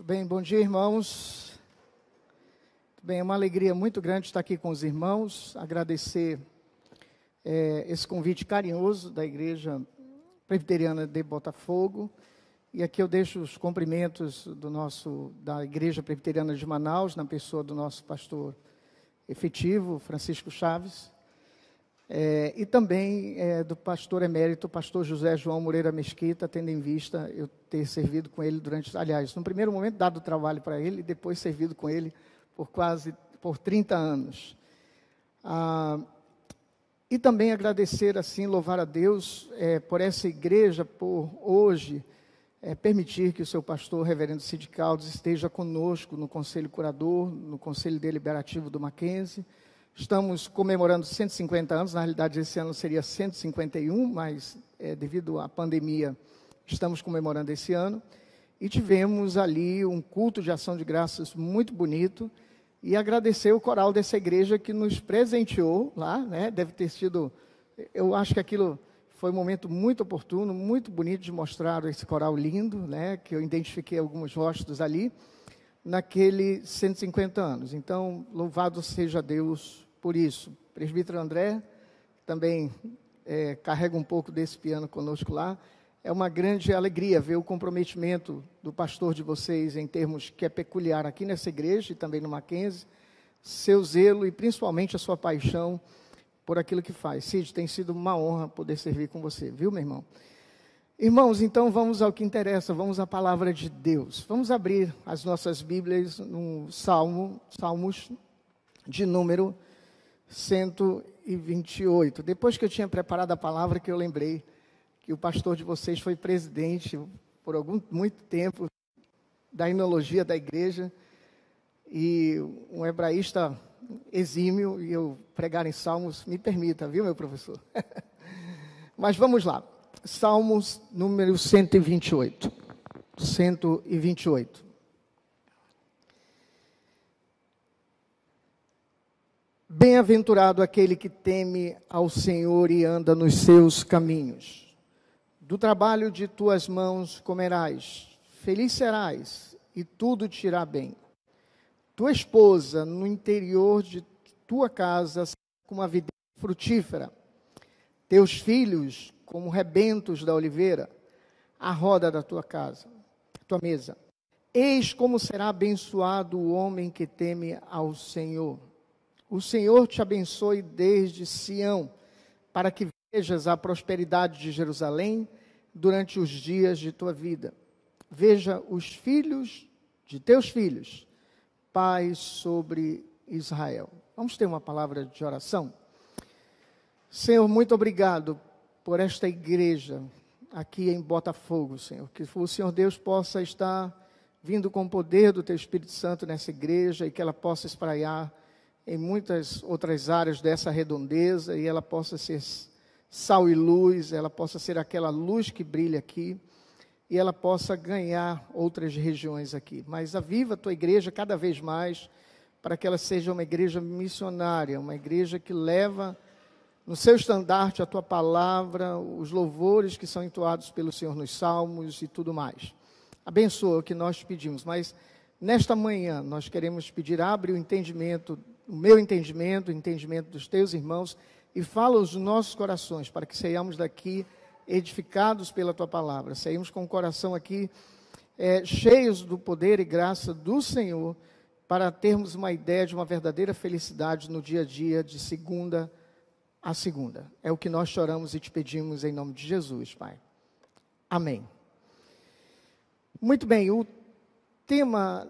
Muito bem, bom dia, irmãos. Muito bem, é uma alegria muito grande estar aqui com os irmãos, agradecer é, esse convite carinhoso da Igreja Presbiteriana de Botafogo. E aqui eu deixo os cumprimentos do nosso, da Igreja Presbiteriana de Manaus, na pessoa do nosso pastor efetivo, Francisco Chaves, é, e também é, do pastor emérito, pastor José João Moreira Mesquita, tendo em vista eu ter servido com ele durante, aliás, no primeiro momento dado trabalho para ele, e depois servido com ele por quase, por 30 anos. Ah, e também agradecer, assim, louvar a Deus é, por essa igreja, por hoje é, permitir que o seu pastor, reverendo Cid Caldas, esteja conosco no Conselho Curador, no Conselho Deliberativo do Mackenzie, Estamos comemorando 150 anos, na realidade esse ano seria 151, mas é, devido à pandemia estamos comemorando esse ano. E tivemos ali um culto de ação de graças muito bonito e agradecer o coral dessa igreja que nos presenteou lá, né? Deve ter sido, eu acho que aquilo foi um momento muito oportuno, muito bonito de mostrar esse coral lindo, né? Que eu identifiquei alguns rostos ali naquele 150 anos. Então, louvado seja Deus por isso. O presbítero André também é, carrega um pouco desse piano conosco lá. É uma grande alegria ver o comprometimento do pastor de vocês em termos que é peculiar aqui nessa igreja e também no Mackenzie, seu zelo e principalmente a sua paixão por aquilo que faz. Cid, tem sido uma honra poder servir com você, viu, meu irmão? Irmãos, então vamos ao que interessa, vamos à palavra de Deus. Vamos abrir as nossas Bíblias no Salmo, Salmos de número 128. Depois que eu tinha preparado a palavra, que eu lembrei que o pastor de vocês foi presidente por algum muito tempo da inologia da igreja e um hebraísta exímio e eu pregar em salmos me permita, viu, meu professor? Mas vamos lá. Salmos número 128. 128. Bem-aventurado aquele que teme ao Senhor e anda nos seus caminhos. Do trabalho de tuas mãos comerás, feliz serás e tudo te irá bem. Tua esposa no interior de tua casa como uma videira frutífera, teus filhos como rebentos da oliveira, a roda da tua casa, tua mesa. Eis como será abençoado o homem que teme ao Senhor. O Senhor te abençoe desde Sião, para que vejas a prosperidade de Jerusalém durante os dias de tua vida. Veja os filhos de teus filhos, paz sobre Israel. Vamos ter uma palavra de oração? Senhor, muito obrigado por esta igreja aqui em Botafogo, Senhor. Que o Senhor Deus possa estar vindo com o poder do Teu Espírito Santo nessa igreja e que ela possa espraiar em muitas outras áreas dessa redondeza e ela possa ser sal e luz, ela possa ser aquela luz que brilha aqui e ela possa ganhar outras regiões aqui. Mas aviva a tua igreja cada vez mais para que ela seja uma igreja missionária, uma igreja que leva no seu estandarte a tua palavra, os louvores que são entoados pelo Senhor nos salmos e tudo mais. Abençoa o que nós pedimos, mas nesta manhã nós queremos pedir, abre o entendimento, o meu entendimento, o entendimento dos teus irmãos e fala os nossos corações para que saiamos daqui edificados pela tua palavra, saímos com o coração aqui é, cheios do poder e graça do Senhor para termos uma ideia de uma verdadeira felicidade no dia a dia, de segunda a segunda. É o que nós choramos e te pedimos em nome de Jesus, Pai. Amém. Muito bem, o tema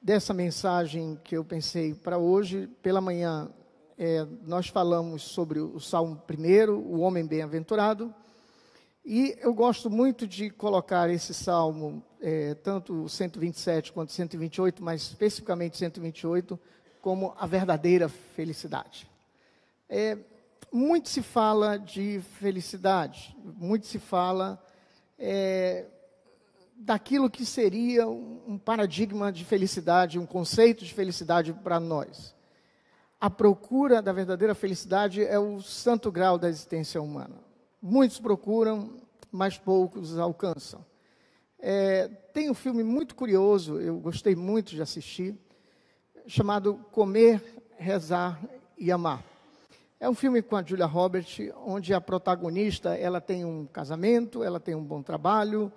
dessa mensagem que eu pensei para hoje, pela manhã, é, nós falamos sobre o Salmo 1, o homem bem-aventurado, e eu gosto muito de colocar esse salmo, é, tanto o 127 quanto o 128, mas especificamente 128, como a verdadeira felicidade. É, muito se fala de felicidade, muito se fala é, daquilo que seria um paradigma de felicidade, um conceito de felicidade para nós. A procura da verdadeira felicidade é o santo grau da existência humana. Muitos procuram, mas poucos alcançam. É, tem um filme muito curioso, eu gostei muito de assistir, chamado Comer, Rezar e Amar. É um filme com a Julia Roberts, onde a protagonista ela tem um casamento, ela tem um bom trabalho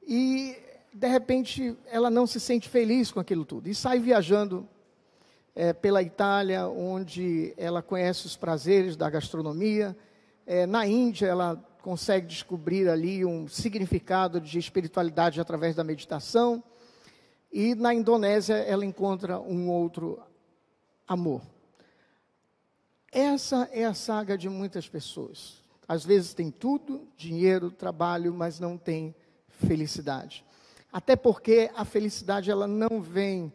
e de repente ela não se sente feliz com aquilo tudo e sai viajando é, pela Itália, onde ela conhece os prazeres da gastronomia. É, na Índia ela consegue descobrir ali um significado de espiritualidade através da meditação. E na Indonésia ela encontra um outro amor. Essa é a saga de muitas pessoas. Às vezes tem tudo, dinheiro, trabalho, mas não tem felicidade. Até porque a felicidade ela não vem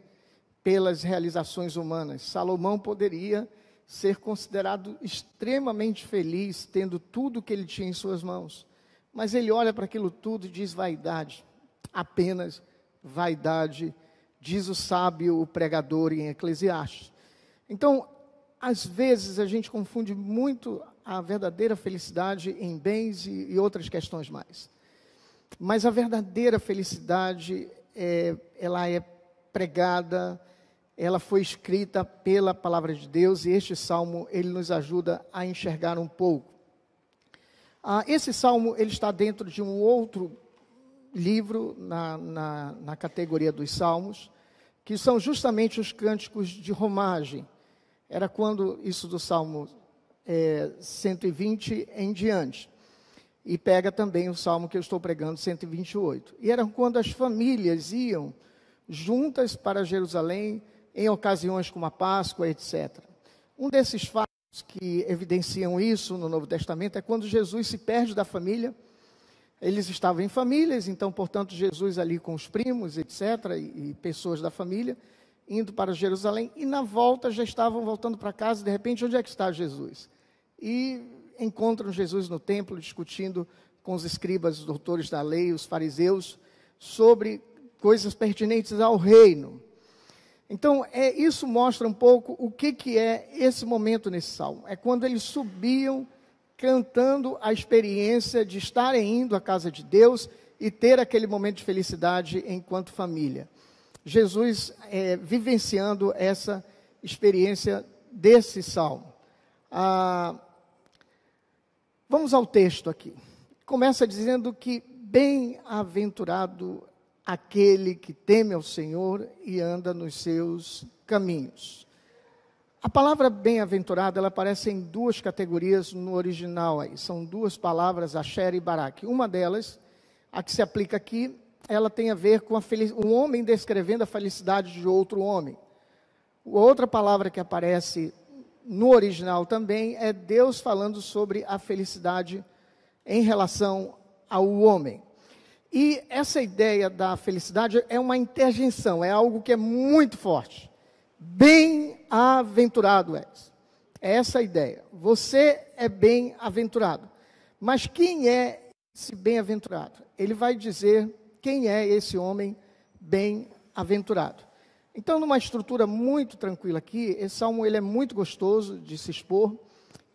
pelas realizações humanas. Salomão poderia ser considerado extremamente feliz tendo tudo que ele tinha em suas mãos. Mas ele olha para aquilo tudo e diz vaidade, apenas vaidade, diz o sábio, o pregador em Eclesiastes. Então, às vezes a gente confunde muito a verdadeira felicidade em bens e, e outras questões mais. Mas a verdadeira felicidade, é, ela é pregada, ela foi escrita pela palavra de Deus e este salmo ele nos ajuda a enxergar um pouco. Ah, esse salmo ele está dentro de um outro livro na, na, na categoria dos salmos, que são justamente os cânticos de romagem era quando isso do Salmo é, 120 em diante. E pega também o salmo que eu estou pregando, 128. E era quando as famílias iam juntas para Jerusalém em ocasiões como a Páscoa, etc. Um desses fatos que evidenciam isso no Novo Testamento é quando Jesus se perde da família. Eles estavam em famílias, então, portanto, Jesus ali com os primos, etc., e, e pessoas da família indo para Jerusalém e na volta já estavam voltando para casa. De repente, onde é que está Jesus? E encontram Jesus no templo discutindo com os escribas, os doutores da lei, os fariseus, sobre coisas pertinentes ao reino. Então, é, isso mostra um pouco o que, que é esse momento nesse salmo. É quando eles subiam cantando a experiência de estarem indo à casa de Deus e ter aquele momento de felicidade enquanto família. Jesus é, vivenciando essa experiência desse salmo. Ah, vamos ao texto aqui. Começa dizendo que bem-aventurado aquele que teme ao Senhor e anda nos seus caminhos. A palavra bem-aventurado, ela aparece em duas categorias no original aí. São duas palavras, Asher e Barak. Uma delas, a que se aplica aqui, ela tem a ver com um homem descrevendo a felicidade de outro homem. Outra palavra que aparece no original também é Deus falando sobre a felicidade em relação ao homem. E essa ideia da felicidade é uma interjeição, é algo que é muito forte. Bem-aventurado és. É essa a ideia. Você é bem-aventurado. Mas quem é esse bem-aventurado? Ele vai dizer quem é esse homem bem-aventurado. Então, numa estrutura muito tranquila aqui, esse salmo ele é muito gostoso de se expor,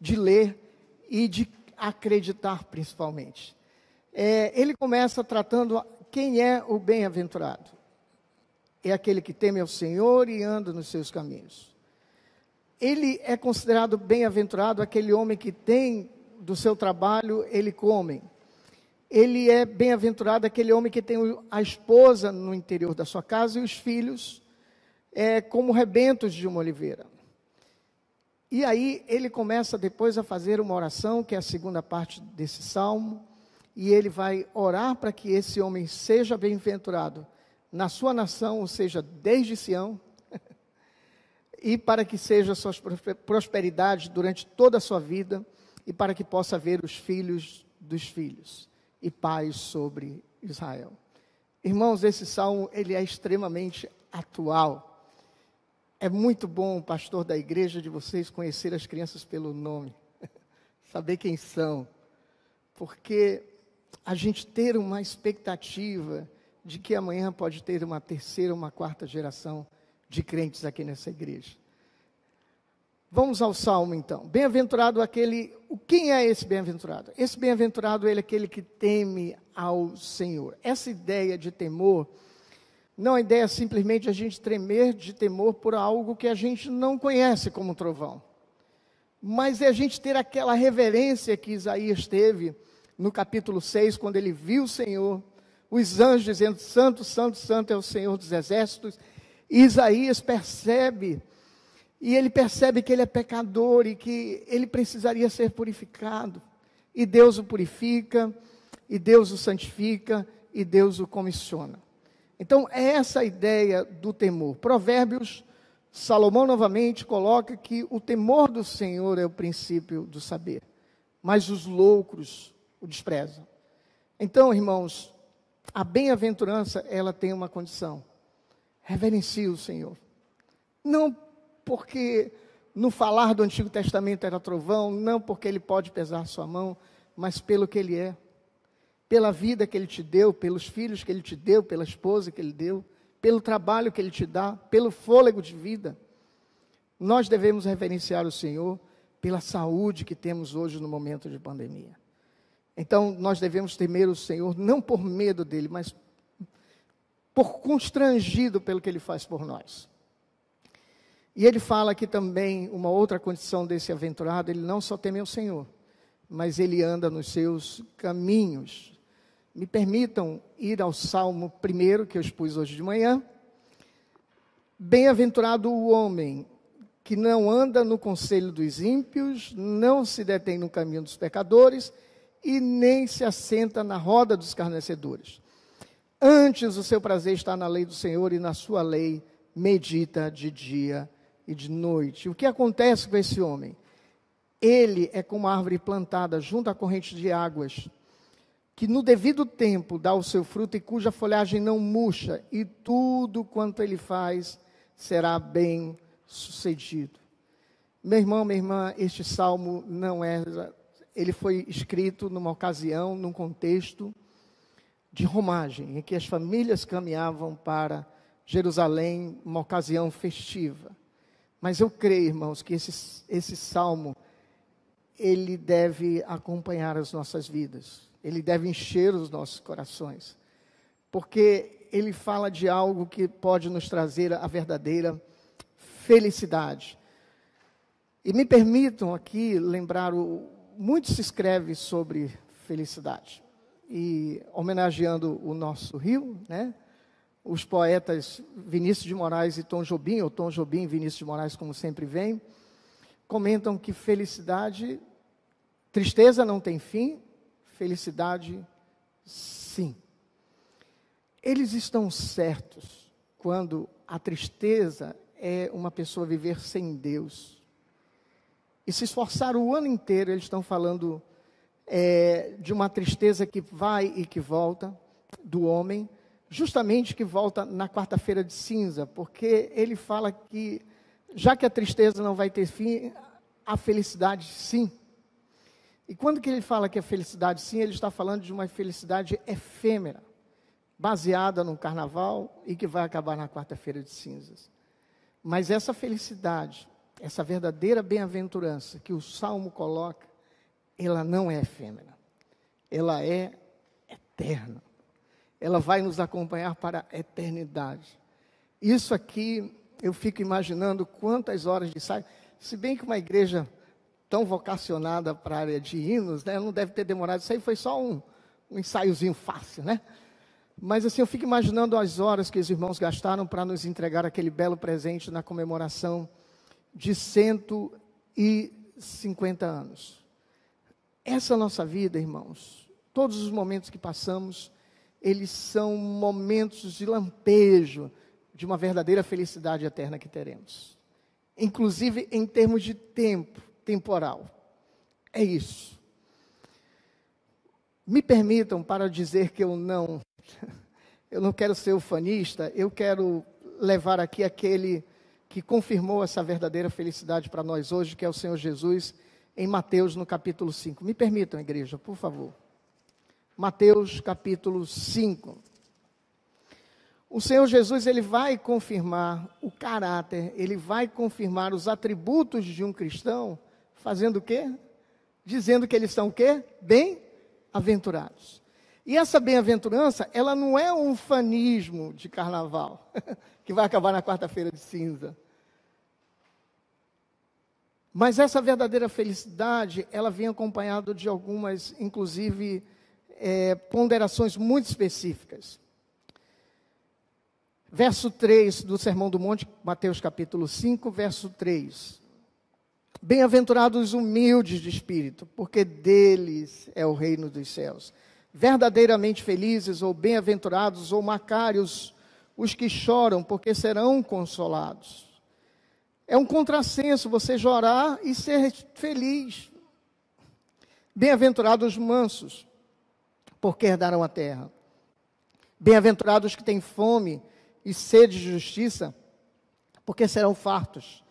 de ler e de acreditar principalmente. É, ele começa tratando quem é o bem-aventurado. É aquele que teme ao Senhor e anda nos seus caminhos. Ele é considerado bem-aventurado aquele homem que tem do seu trabalho, ele come, ele é bem-aventurado aquele homem que tem a esposa no interior da sua casa e os filhos é, como rebentos de uma oliveira. E aí ele começa depois a fazer uma oração, que é a segunda parte desse salmo, e ele vai orar para que esse homem seja bem-aventurado na sua nação, ou seja, desde Sião, e para que seja sua prosperidade durante toda a sua vida, e para que possa ver os filhos dos filhos e paz sobre Israel. Irmãos, esse salmo ele é extremamente atual. É muito bom, pastor da igreja, de vocês conhecer as crianças pelo nome, saber quem são, porque a gente ter uma expectativa de que amanhã pode ter uma terceira, uma quarta geração de crentes aqui nessa igreja. Vamos ao salmo então. Bem-aventurado aquele. Quem é esse bem-aventurado? Esse bem-aventurado ele é aquele que teme ao Senhor. Essa ideia de temor não é ideia simplesmente a gente tremer de temor por algo que a gente não conhece como trovão. Mas é a gente ter aquela reverência que Isaías teve no capítulo 6, quando ele viu o Senhor, os anjos dizendo: Santo, Santo, Santo é o Senhor dos exércitos. E Isaías percebe, e ele percebe que ele é pecador e que ele precisaria ser purificado. E Deus o purifica, e Deus o santifica, e Deus o comissiona. Então, é essa a ideia do temor. Provérbios, Salomão novamente coloca que o temor do Senhor é o princípio do saber, mas os loucos o desprezam. Então, irmãos, a bem-aventurança, ela tem uma condição. Reverencie o Senhor. Não porque no falar do Antigo Testamento era trovão, não porque ele pode pesar sua mão, mas pelo que ele é pela vida que Ele te deu, pelos filhos que Ele te deu, pela esposa que Ele deu, pelo trabalho que Ele te dá, pelo fôlego de vida. Nós devemos reverenciar o Senhor pela saúde que temos hoje no momento de pandemia. Então, nós devemos temer o Senhor não por medo dele, mas por constrangido pelo que ele faz por nós. E ele fala aqui também uma outra condição desse aventurado: ele não só teme o Senhor, mas ele anda nos seus caminhos. Me permitam ir ao Salmo primeiro que eu expus hoje de manhã. Bem-aventurado o homem que não anda no conselho dos ímpios, não se detém no caminho dos pecadores e nem se assenta na roda dos carnecedores. Antes o seu prazer está na lei do Senhor e na sua lei medita de dia e de noite. O que acontece com esse homem? Ele é como uma árvore plantada junto à corrente de águas, que no devido tempo dá o seu fruto e cuja folhagem não murcha, e tudo quanto ele faz será bem sucedido. Meu irmão, minha irmã, este salmo não é. Ele foi escrito numa ocasião, num contexto de romagem, em que as famílias caminhavam para Jerusalém, uma ocasião festiva. Mas eu creio, irmãos, que esse, esse salmo, ele deve acompanhar as nossas vidas ele deve encher os nossos corações, porque ele fala de algo que pode nos trazer a verdadeira felicidade. E me permitam aqui lembrar, o, muito se escreve sobre felicidade, e homenageando o nosso Rio, né? Os poetas Vinícius de Moraes e Tom Jobim, ou Tom Jobim e Vinícius de Moraes, como sempre vem, comentam que felicidade, tristeza não tem fim, felicidade, sim. Eles estão certos quando a tristeza é uma pessoa viver sem Deus. E se esforçar o ano inteiro, eles estão falando é, de uma tristeza que vai e que volta do homem, justamente que volta na quarta-feira de cinza, porque ele fala que, já que a tristeza não vai ter fim, a felicidade sim. E quando que ele fala que é felicidade, sim, ele está falando de uma felicidade efêmera, baseada no carnaval e que vai acabar na quarta-feira de cinzas. Mas essa felicidade, essa verdadeira bem-aventurança que o salmo coloca, ela não é efêmera. Ela é eterna. Ela vai nos acompanhar para a eternidade. Isso aqui, eu fico imaginando quantas horas de ensaio. Se bem que uma igreja tão vocacionada para a área de hinos, né? Não deve ter demorado. Isso aí foi só um, um ensaiozinho fácil, né? Mas assim, eu fico imaginando as horas que os irmãos gastaram para nos entregar aquele belo presente na comemoração de 150 anos. Essa nossa vida, irmãos, todos os momentos que passamos, eles são momentos de lampejo de uma verdadeira felicidade eterna que teremos. Inclusive em termos de tempo temporal. É isso. Me permitam para dizer que eu não eu não quero ser ufanista, eu quero levar aqui aquele que confirmou essa verdadeira felicidade para nós hoje, que é o Senhor Jesus, em Mateus no capítulo 5. Me permitam, igreja, por favor. Mateus capítulo 5. O Senhor Jesus, ele vai confirmar o caráter, ele vai confirmar os atributos de um cristão fazendo o quê? Dizendo que eles são o quê? Bem-aventurados. E essa bem-aventurança, ela não é um fanismo de carnaval, que vai acabar na quarta-feira de cinza. Mas essa verdadeira felicidade, ela vem acompanhada de algumas, inclusive, é, ponderações muito específicas. Verso 3 do Sermão do Monte, Mateus capítulo 5, verso 3. Bem-aventurados os humildes de espírito, porque deles é o reino dos céus. Verdadeiramente felizes ou bem-aventurados ou macários os que choram, porque serão consolados. É um contrassenso você chorar e ser feliz. Bem-aventurados os mansos, porque herdarão a terra. Bem-aventurados que têm fome e sede de justiça, porque serão fartos.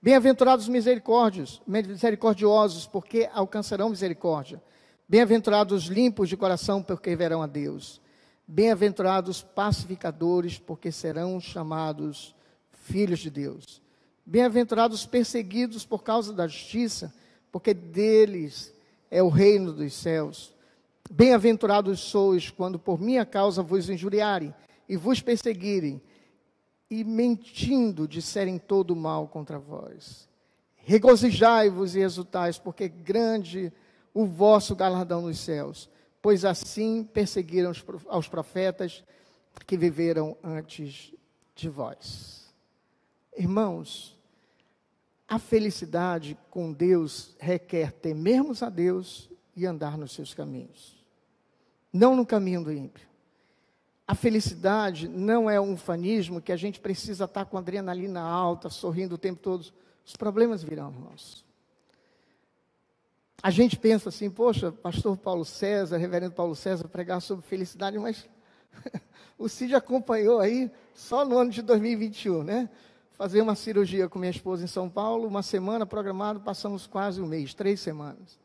Bem-aventurados misericórdios, misericordiosos, porque alcançarão misericórdia. Bem-aventurados limpos de coração, porque verão a Deus. Bem-aventurados pacificadores, porque serão chamados filhos de Deus. Bem-aventurados perseguidos por causa da justiça, porque deles é o reino dos céus. Bem-aventurados sois quando por minha causa vos injuriarem e vos perseguirem e mentindo disserem todo mal contra vós. Regozijai-vos e exultais, porque grande o vosso galardão nos céus, pois assim perseguiram aos profetas que viveram antes de vós. Irmãos, a felicidade com Deus requer temermos a Deus e andar nos seus caminhos, não no caminho do ímpio. A felicidade não é um fanismo que a gente precisa estar com adrenalina alta, sorrindo o tempo todo. Os problemas virão, irmãos. A gente pensa assim, poxa, pastor Paulo César, reverendo Paulo César, pregar sobre felicidade, mas o Cid acompanhou aí só no ano de 2021, né? Fazer uma cirurgia com minha esposa em São Paulo, uma semana programado, passamos quase um mês, três semanas.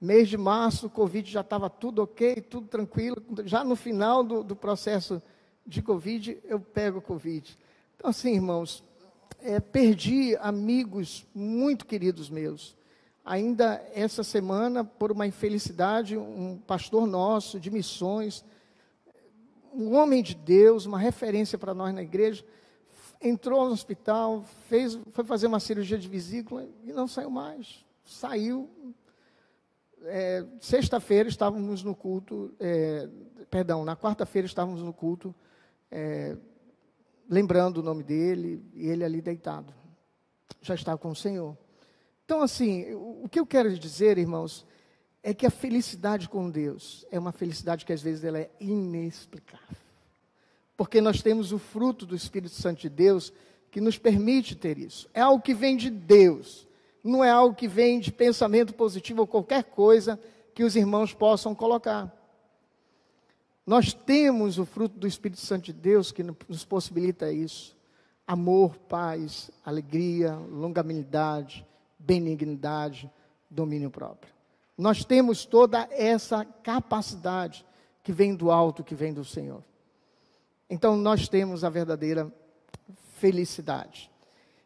Mês de março, o Covid já estava tudo ok, tudo tranquilo. Já no final do, do processo de Covid, eu pego Covid. Então, assim, irmãos, é, perdi amigos muito queridos meus. Ainda essa semana, por uma infelicidade, um pastor nosso de missões, um homem de Deus, uma referência para nós na igreja, entrou no hospital, fez, foi fazer uma cirurgia de vesícula e não saiu mais. Saiu, é, sexta-feira estávamos no culto, é, perdão, na quarta-feira estávamos no culto, é, lembrando o nome dele, e ele ali deitado. Já estava com o Senhor. Então, assim, o, o que eu quero dizer, irmãos, é que a felicidade com Deus é uma felicidade que às vezes ela é inexplicável. Porque nós temos o fruto do Espírito Santo de Deus que nos permite ter isso. É algo que vem de Deus não é algo que vem de pensamento positivo ou qualquer coisa que os irmãos possam colocar. Nós temos o fruto do Espírito Santo de Deus que nos possibilita isso: amor, paz, alegria, longanimidade, benignidade, domínio próprio. Nós temos toda essa capacidade que vem do alto, que vem do Senhor. Então nós temos a verdadeira felicidade.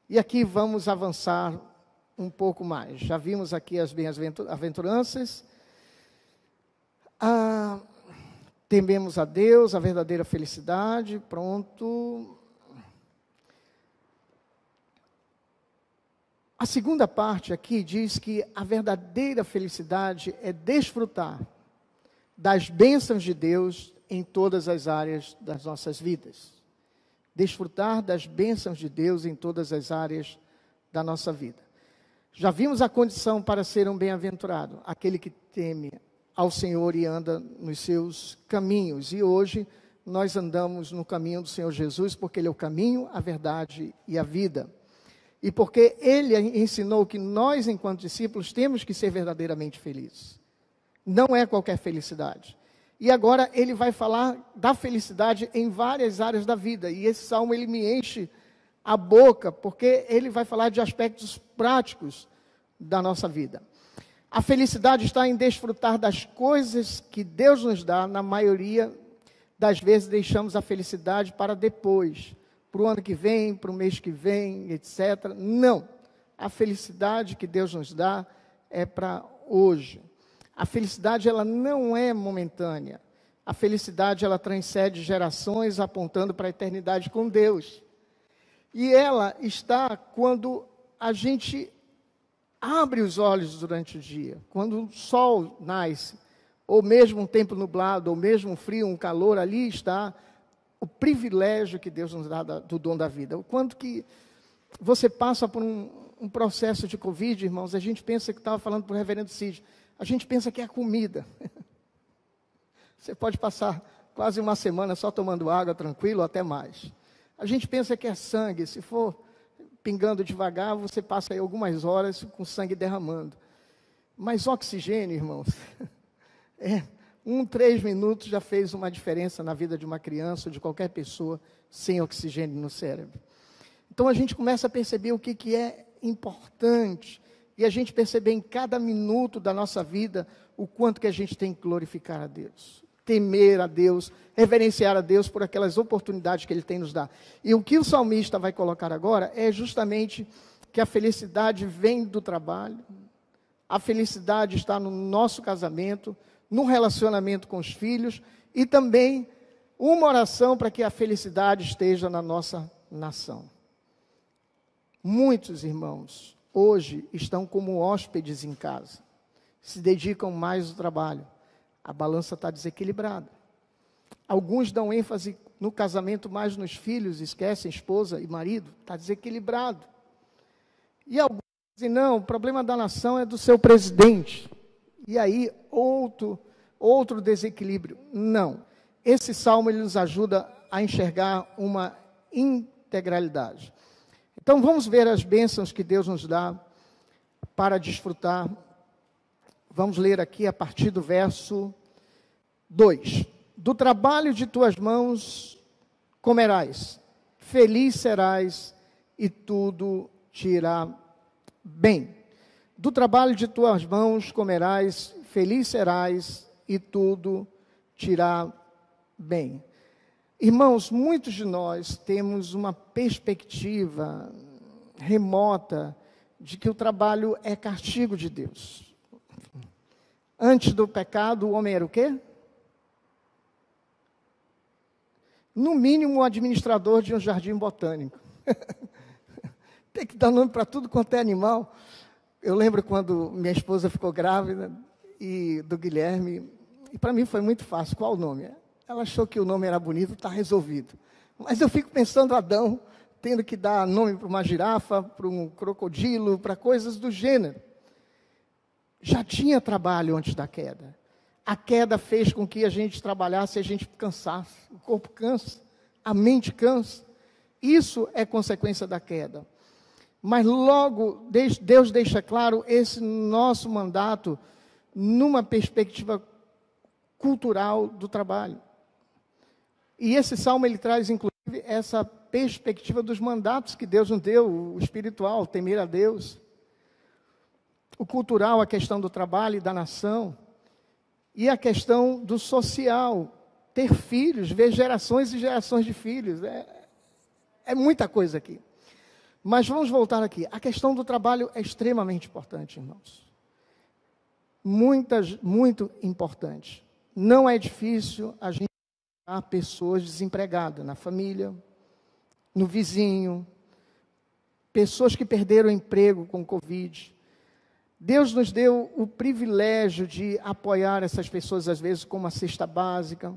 E aqui vamos avançar um pouco mais. Já vimos aqui as bem-aventuranças. Ah, tememos a Deus, a verdadeira felicidade. Pronto. A segunda parte aqui diz que a verdadeira felicidade é desfrutar das bênçãos de Deus em todas as áreas das nossas vidas. Desfrutar das bênçãos de Deus em todas as áreas da nossa vida. Já vimos a condição para ser um bem-aventurado, aquele que teme ao Senhor e anda nos seus caminhos. E hoje nós andamos no caminho do Senhor Jesus, porque Ele é o caminho, a verdade e a vida. E porque Ele ensinou que nós, enquanto discípulos, temos que ser verdadeiramente felizes. Não é qualquer felicidade. E agora ele vai falar da felicidade em várias áreas da vida. E esse salmo ele me enche a boca, porque ele vai falar de aspectos práticos da nossa vida. A felicidade está em desfrutar das coisas que Deus nos dá, na maioria das vezes deixamos a felicidade para depois, para o ano que vem, para o mês que vem, etc. Não. A felicidade que Deus nos dá é para hoje. A felicidade ela não é momentânea. A felicidade ela transcende gerações apontando para a eternidade com Deus. E ela está quando a gente abre os olhos durante o dia, quando o sol nasce, ou mesmo um tempo nublado, ou mesmo um frio, um calor, ali está o privilégio que Deus nos dá do dom da vida. O quanto que você passa por um, um processo de Covid, irmãos, a gente pensa que estava falando para o reverendo Cid, a gente pensa que é a comida. Você pode passar quase uma semana só tomando água tranquilo, até mais. A gente pensa que é sangue, se for pingando devagar, você passa aí algumas horas com sangue derramando. Mas oxigênio, irmãos, é, um, três minutos já fez uma diferença na vida de uma criança ou de qualquer pessoa sem oxigênio no cérebro. Então a gente começa a perceber o que, que é importante e a gente perceber em cada minuto da nossa vida o quanto que a gente tem que glorificar a Deus, temer a Deus, reverenciar a Deus por aquelas oportunidades que Ele tem nos dado. E o que o salmista vai colocar agora é justamente que a felicidade vem do trabalho, a felicidade está no nosso casamento, no relacionamento com os filhos e também uma oração para que a felicidade esteja na nossa nação. Muitos irmãos hoje estão como hóspedes em casa, se dedicam mais ao trabalho. A balança está desequilibrada. Alguns dão ênfase no casamento mais nos filhos, esquecem esposa e marido, está desequilibrado. E alguns dizem, não, o problema da nação é do seu presidente. E aí, outro, outro desequilíbrio. Não. Esse salmo ele nos ajuda a enxergar uma integralidade. Então vamos ver as bênçãos que Deus nos dá para desfrutar. Vamos ler aqui a partir do verso 2. Do trabalho de tuas mãos comerás, feliz serás e tudo te irá bem. Do trabalho de tuas mãos comerás, feliz serás e tudo te irá bem. Irmãos, muitos de nós temos uma perspectiva remota de que o trabalho é castigo de Deus. Antes do pecado, o homem era o quê? No mínimo, um administrador de um jardim botânico. Tem que dar nome para tudo quanto é animal. Eu lembro quando minha esposa ficou grávida e do Guilherme, e para mim foi muito fácil. Qual o nome? Ela achou que o nome era bonito, está resolvido. Mas eu fico pensando Adão tendo que dar nome para uma girafa, para um crocodilo, para coisas do gênero. Já tinha trabalho antes da queda. A queda fez com que a gente trabalhasse e a gente cansasse. O corpo cansa, a mente cansa. Isso é consequência da queda. Mas logo Deus deixa claro esse nosso mandato numa perspectiva cultural do trabalho. E esse salmo ele traz inclusive essa perspectiva dos mandatos que Deus nos deu, o espiritual, temer a Deus, o cultural, a questão do trabalho e da nação, e a questão do social, ter filhos, ver gerações e gerações de filhos, é, é muita coisa aqui. Mas vamos voltar aqui. A questão do trabalho é extremamente importante, irmãos. Muitas, muito importante. Não é difícil a gente Há pessoas desempregadas na família, no vizinho, pessoas que perderam o emprego com Covid. Deus nos deu o privilégio de apoiar essas pessoas, às vezes, com uma cesta básica,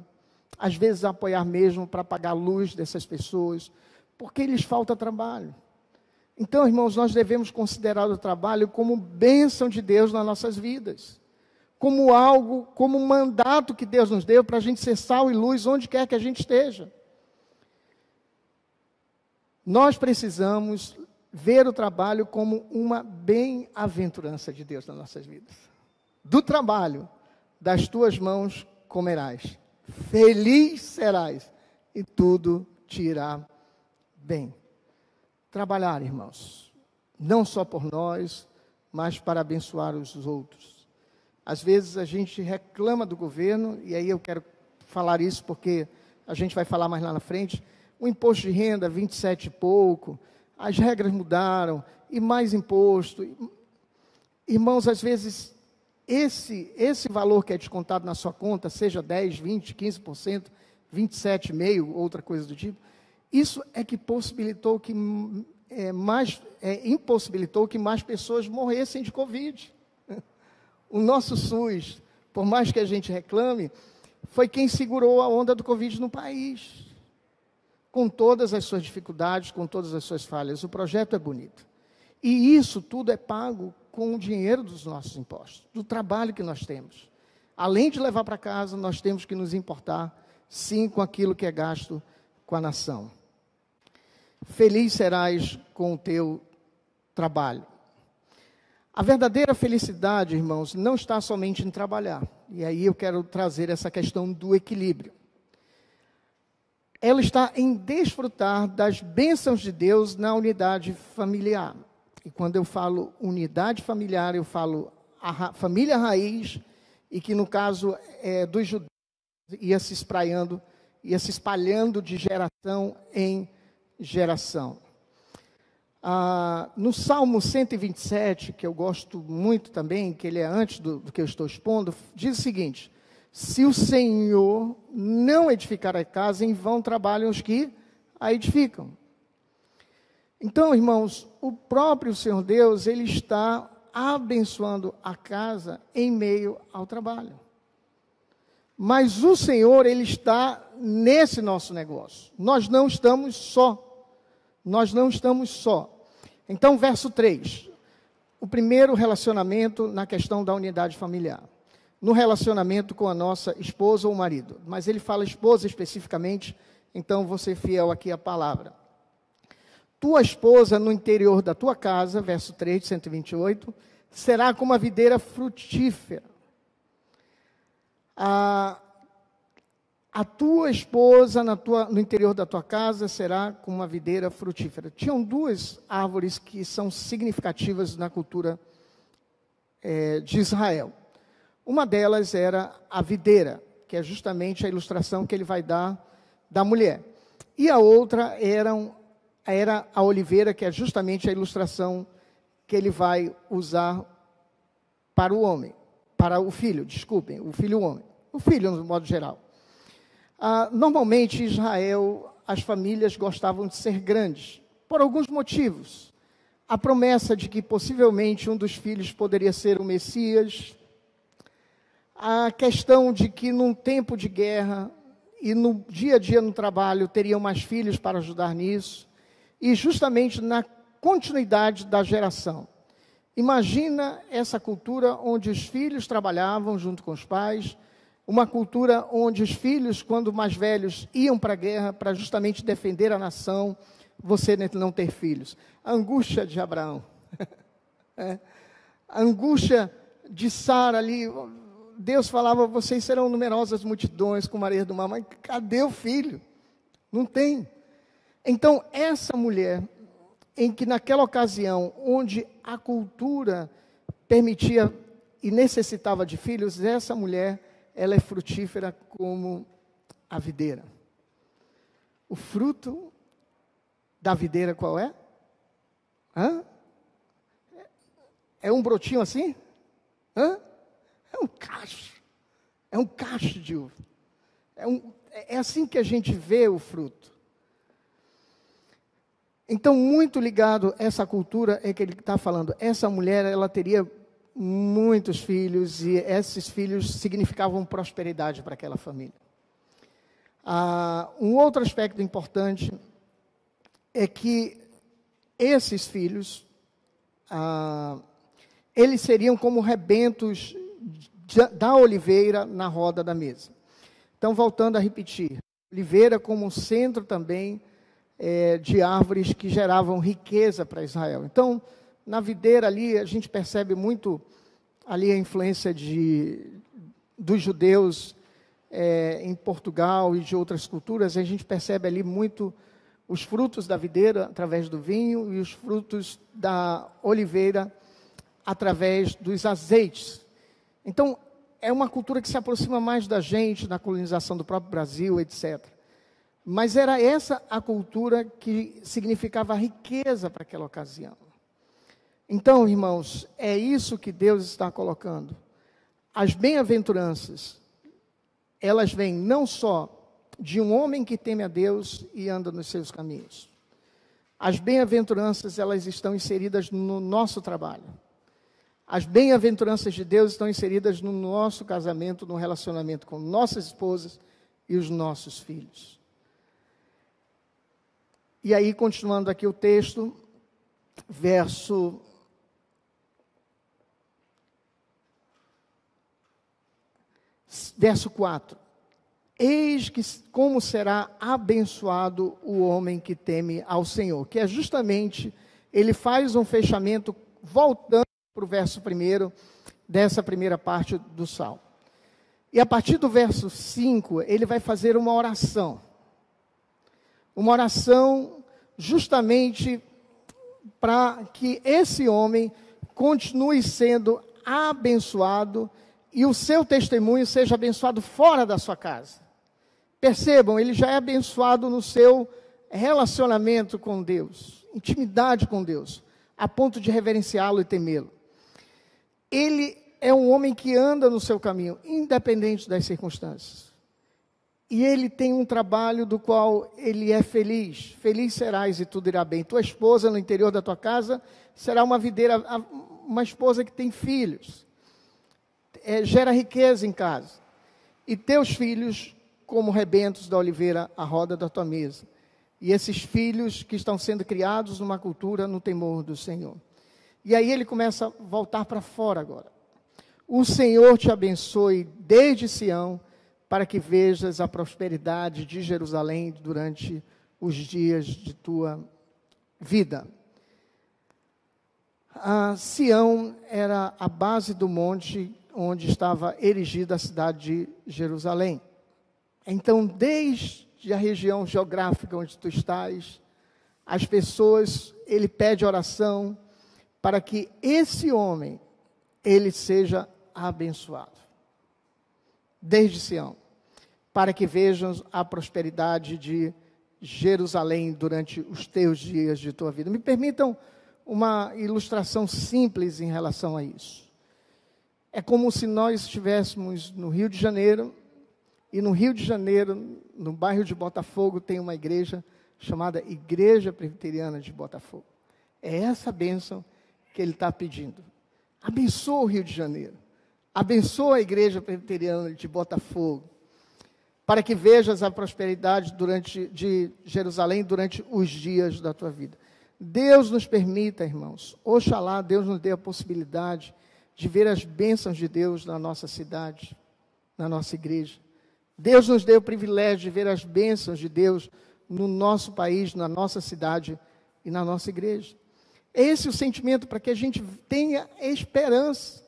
às vezes apoiar mesmo para pagar a luz dessas pessoas, porque lhes falta trabalho. Então, irmãos, nós devemos considerar o trabalho como bênção de Deus nas nossas vidas como algo, como um mandato que Deus nos deu para a gente ser sal e luz onde quer que a gente esteja. Nós precisamos ver o trabalho como uma bem-aventurança de Deus nas nossas vidas. Do trabalho das tuas mãos comerás, feliz serás, e tudo te irá bem. Trabalhar, irmãos, não só por nós, mas para abençoar os outros. Às vezes a gente reclama do governo, e aí eu quero falar isso porque a gente vai falar mais lá na frente. O imposto de renda, 27 e pouco, as regras mudaram, e mais imposto. Irmãos, às vezes esse, esse valor que é descontado na sua conta, seja 10, 20, 15%, 27,5%, outra coisa do tipo, isso é que possibilitou que é, mais, é, impossibilitou que mais pessoas morressem de Covid. O nosso SUS, por mais que a gente reclame, foi quem segurou a onda do Covid no país. Com todas as suas dificuldades, com todas as suas falhas. O projeto é bonito. E isso tudo é pago com o dinheiro dos nossos impostos, do trabalho que nós temos. Além de levar para casa, nós temos que nos importar, sim, com aquilo que é gasto com a nação. Feliz serás com o teu trabalho. A verdadeira felicidade, irmãos, não está somente em trabalhar. E aí eu quero trazer essa questão do equilíbrio. Ela está em desfrutar das bênçãos de Deus na unidade familiar. E quando eu falo unidade familiar, eu falo a família raiz, e que no caso é, dos judeus ia se espraiando, ia se espalhando de geração em geração. Ah, no Salmo 127, que eu gosto muito também, que ele é antes do, do que eu estou expondo, diz o seguinte: Se o Senhor não edificar a casa, em vão trabalham os que a edificam. Então, irmãos, o próprio Senhor Deus, ele está abençoando a casa em meio ao trabalho. Mas o Senhor, ele está nesse nosso negócio. Nós não estamos só. Nós não estamos só. Então, verso 3. O primeiro relacionamento na questão da unidade familiar. No relacionamento com a nossa esposa ou marido. Mas ele fala esposa especificamente, então ser fiel aqui à palavra. Tua esposa no interior da tua casa, verso 3 de 128, será como a videira frutífera. A, a tua esposa tua, no interior da tua casa será como uma videira frutífera. Tinham duas árvores que são significativas na cultura é, de Israel. Uma delas era a videira, que é justamente a ilustração que ele vai dar da mulher. E a outra era a oliveira, que é justamente a ilustração que ele vai usar para o homem, para o filho, desculpem, o filho homem. O filho, no modo geral. Ah, normalmente, em Israel, as famílias gostavam de ser grandes, por alguns motivos. A promessa de que possivelmente um dos filhos poderia ser o Messias, a questão de que num tempo de guerra e no dia a dia no trabalho teriam mais filhos para ajudar nisso, e justamente na continuidade da geração. Imagina essa cultura onde os filhos trabalhavam junto com os pais, uma cultura onde os filhos, quando mais velhos, iam para a guerra para justamente defender a nação, você não ter filhos. A angústia de Abraão. é. A angústia de Sara ali. Deus falava: vocês serão numerosas multidões com Maria do Mar, mas cadê o filho? Não tem. Então, essa mulher, em que naquela ocasião, onde a cultura permitia e necessitava de filhos, essa mulher ela é frutífera como a videira. O fruto da videira qual é? Hã? É um brotinho assim? Hã? É um cacho. É um cacho de uva. É, um, é assim que a gente vê o fruto. Então, muito ligado a essa cultura é que ele está falando. Essa mulher, ela teria muitos filhos e esses filhos significavam prosperidade para aquela família. Ah, um outro aspecto importante é que esses filhos, ah, eles seriam como rebentos da oliveira na roda da mesa. Então, voltando a repetir, oliveira como centro também é, de árvores que geravam riqueza para Israel. Então, na videira ali, a gente percebe muito ali a influência de, dos judeus é, em Portugal e de outras culturas. A gente percebe ali muito os frutos da videira através do vinho e os frutos da oliveira através dos azeites. Então, é uma cultura que se aproxima mais da gente, na colonização do próprio Brasil, etc. Mas era essa a cultura que significava riqueza para aquela ocasião. Então, irmãos, é isso que Deus está colocando. as bem-aventuranças, elas vêm não só de um homem que teme a Deus e anda nos seus caminhos. As bem-aventuranças, elas estão inseridas no nosso trabalho. As bem-aventuranças de Deus estão inseridas no nosso casamento, no relacionamento com nossas esposas e os nossos filhos. E aí, continuando aqui o texto, verso. Verso 4. Eis que como será abençoado o homem que teme ao Senhor, que é justamente, ele faz um fechamento voltando para o verso primeiro dessa primeira parte do salmo. E a partir do verso 5, ele vai fazer uma oração. Uma oração justamente para que esse homem continue sendo abençoado e o seu testemunho seja abençoado fora da sua casa. Percebam, ele já é abençoado no seu relacionamento com Deus, intimidade com Deus, a ponto de reverenciá-lo e temê-lo. Ele é um homem que anda no seu caminho, independente das circunstâncias. E ele tem um trabalho do qual ele é feliz. Feliz serás e tudo irá bem. Tua esposa no interior da tua casa será uma videira, uma esposa que tem filhos. É, gera riqueza em casa. E teus filhos como rebentos da oliveira à roda da tua mesa. E esses filhos que estão sendo criados numa cultura no temor do Senhor. E aí ele começa a voltar para fora agora. O Senhor te abençoe desde Sião para que vejas a prosperidade de Jerusalém durante os dias de tua vida. A Sião era a base do monte onde estava erigida a cidade de Jerusalém. Então, desde a região geográfica onde tu estás, as pessoas, ele pede oração para que esse homem ele seja abençoado desde Sião, para que vejam a prosperidade de Jerusalém durante os teus dias de tua vida. Me permitam uma ilustração simples em relação a isso. É como se nós estivéssemos no Rio de Janeiro, e no Rio de Janeiro, no bairro de Botafogo, tem uma igreja chamada Igreja Presbiteriana de Botafogo. É essa bênção que ele está pedindo. Abençoa o Rio de Janeiro. Abençoa a igreja presbiteriana de Botafogo, para que vejas a prosperidade durante, de Jerusalém durante os dias da tua vida. Deus nos permita, irmãos, oxalá Deus nos dê a possibilidade de ver as bênçãos de Deus na nossa cidade, na nossa igreja. Deus nos dê o privilégio de ver as bênçãos de Deus no nosso país, na nossa cidade e na nossa igreja. Esse é o sentimento para que a gente tenha esperança.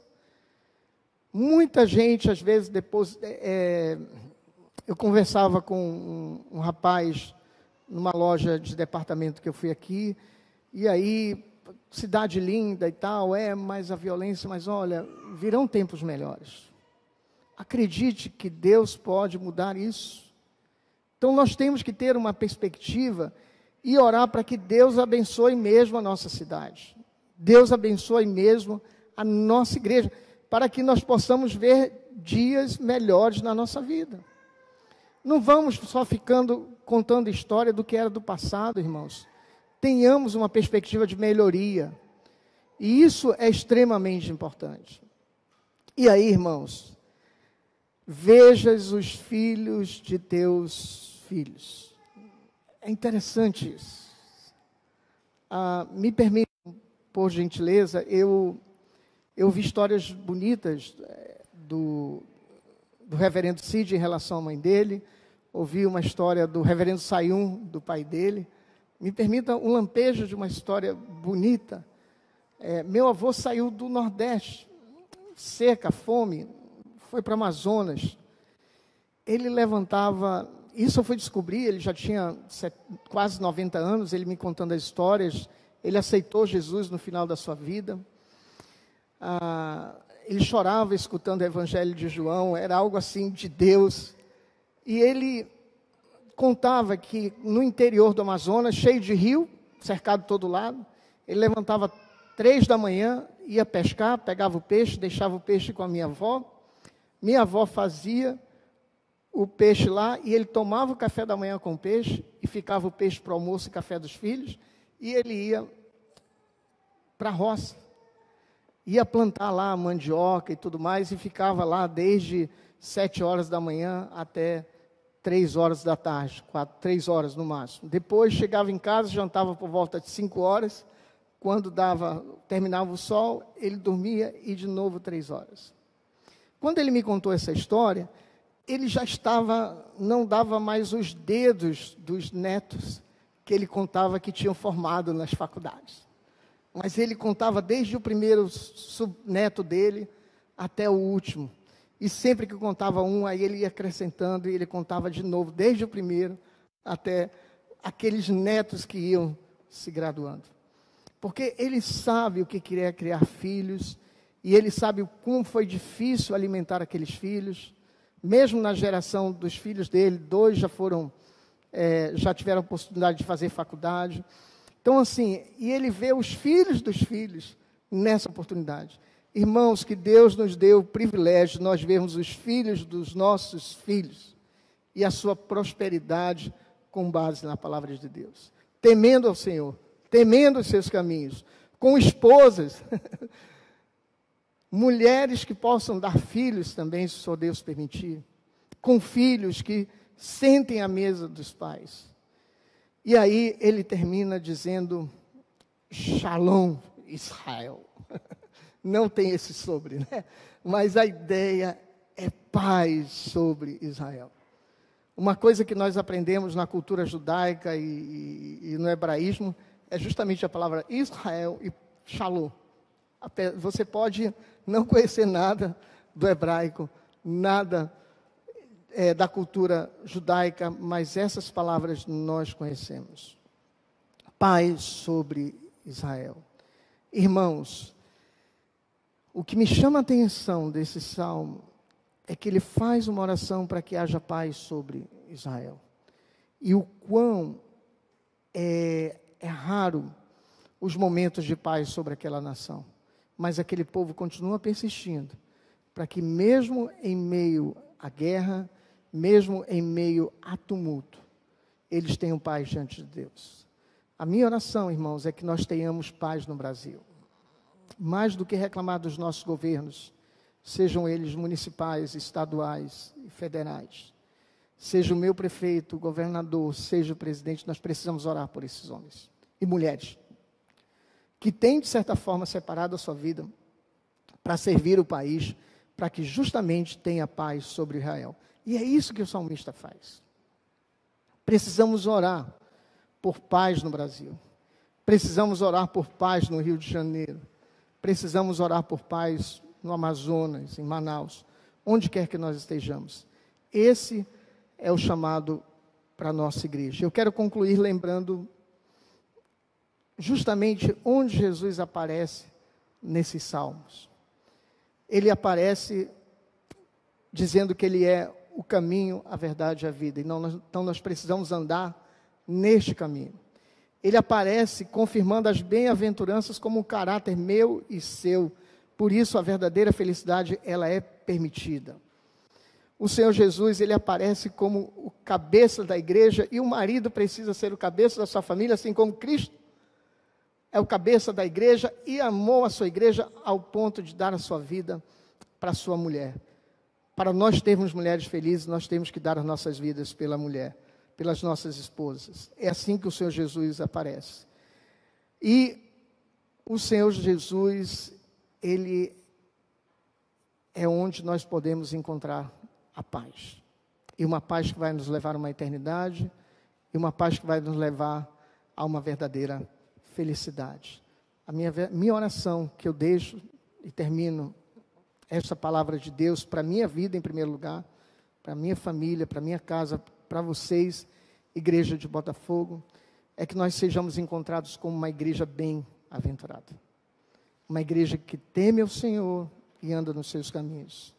Muita gente, às vezes, depois. É, eu conversava com um, um, rapaz numa loja de departamento que eu fui aqui, e aí, cidade linda e tal, é, mas a violência, mas olha, virão tempos melhores. Acredite que Deus pode mudar isso. Então nós temos que ter uma perspectiva e orar para que Deus abençoe mesmo a nossa cidade. Deus abençoe mesmo a nossa igreja para que nós possamos ver dias melhores na nossa vida. Não vamos só ficando contando história do que era do passado, irmãos. Tenhamos uma perspectiva de melhoria. E isso é extremamente importante. E aí, irmãos, vejas os filhos de teus filhos. É interessante isso. Ah, me permitam, por gentileza, eu eu vi histórias bonitas eh, do, do reverendo Cid em relação à mãe dele, ouvi uma história do reverendo Sayum, do pai dele. Me permita um lampejo de uma história bonita. É, meu avô saiu do Nordeste, seca, fome, foi para Amazonas. Ele levantava, isso eu fui descobrir, ele já tinha quase 90 anos, ele me contando as histórias. Ele aceitou Jesus no final da sua vida ah, ele chorava escutando o Evangelho de João, era algo assim de Deus. E ele contava que no interior do Amazonas, cheio de rio, cercado todo lado, ele levantava três da manhã, ia pescar, pegava o peixe, deixava o peixe com a minha avó, Minha avó fazia o peixe lá e ele tomava o café da manhã com o peixe e ficava o peixe para o almoço e café dos filhos e ele ia para a roça. Ia plantar lá mandioca e tudo mais e ficava lá desde sete horas da manhã até três horas da tarde, quatro, três horas no máximo. Depois chegava em casa, jantava por volta de cinco horas. Quando dava, terminava o sol, ele dormia e de novo três horas. Quando ele me contou essa história, ele já estava, não dava mais os dedos dos netos que ele contava que tinham formado nas faculdades. Mas ele contava desde o primeiro neto dele até o último. E sempre que contava um, aí ele ia acrescentando e ele contava de novo, desde o primeiro até aqueles netos que iam se graduando. Porque ele sabe o que queria criar filhos, e ele sabe como foi difícil alimentar aqueles filhos. Mesmo na geração dos filhos dele, dois já foram, é, já tiveram a oportunidade de fazer faculdade. Então, assim, e ele vê os filhos dos filhos nessa oportunidade. Irmãos, que Deus nos deu o privilégio de nós vermos os filhos dos nossos filhos e a sua prosperidade com base na palavra de Deus. Temendo ao Senhor, temendo os seus caminhos, com esposas, mulheres que possam dar filhos também, se só Deus permitir, com filhos que sentem à mesa dos pais. E aí ele termina dizendo: Shalom, Israel. não tem esse sobre, né? Mas a ideia é paz sobre Israel. Uma coisa que nós aprendemos na cultura judaica e, e, e no hebraísmo é justamente a palavra Israel e Shalom. Você pode não conhecer nada do hebraico, nada é, da cultura judaica, mas essas palavras nós conhecemos. Paz sobre Israel. Irmãos, o que me chama a atenção desse salmo é que ele faz uma oração para que haja paz sobre Israel. E o quão é, é raro os momentos de paz sobre aquela nação. Mas aquele povo continua persistindo, para que mesmo em meio à guerra, mesmo em meio a tumulto, eles tenham paz diante de Deus. A minha oração, irmãos, é que nós tenhamos paz no Brasil mais do que reclamar dos nossos governos, sejam eles municipais, estaduais e federais, seja o meu prefeito, governador, seja o presidente, nós precisamos orar por esses homens e mulheres que têm, de certa forma, separado a sua vida para servir o país, para que justamente tenha paz sobre Israel. E é isso que o salmista faz. Precisamos orar por paz no Brasil. Precisamos orar por paz no Rio de Janeiro. Precisamos orar por paz no Amazonas, em Manaus, onde quer que nós estejamos. Esse é o chamado para a nossa igreja. Eu quero concluir lembrando justamente onde Jesus aparece nesses salmos. Ele aparece dizendo que ele é o caminho, a verdade e a vida. Então nós precisamos andar neste caminho ele aparece confirmando as bem-aventuranças como um caráter meu e seu. Por isso a verdadeira felicidade ela é permitida. O Senhor Jesus, ele aparece como o cabeça da igreja e o marido precisa ser o cabeça da sua família, assim como Cristo é o cabeça da igreja e amou a sua igreja ao ponto de dar a sua vida para a sua mulher. Para nós termos mulheres felizes, nós temos que dar as nossas vidas pela mulher pelas nossas esposas. É assim que o Senhor Jesus aparece. E o Senhor Jesus, ele é onde nós podemos encontrar a paz. E uma paz que vai nos levar a uma eternidade, e uma paz que vai nos levar a uma verdadeira felicidade. A minha, minha oração que eu deixo e termino essa palavra de Deus para a minha vida em primeiro lugar, para a minha família, para a minha casa, para vocês, igreja de Botafogo, é que nós sejamos encontrados como uma igreja bem-aventurada. Uma igreja que teme ao Senhor e anda nos seus caminhos.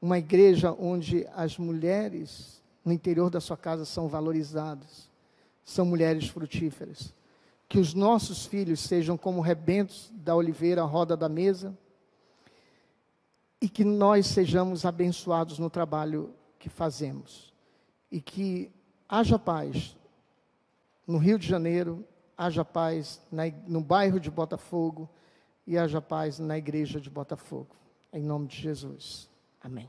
Uma igreja onde as mulheres no interior da sua casa são valorizadas, são mulheres frutíferas. Que os nossos filhos sejam como rebentos da oliveira à roda da mesa, e que nós sejamos abençoados no trabalho que fazemos. E que haja paz no Rio de Janeiro, haja paz na, no bairro de Botafogo e haja paz na igreja de Botafogo. Em nome de Jesus. Amém.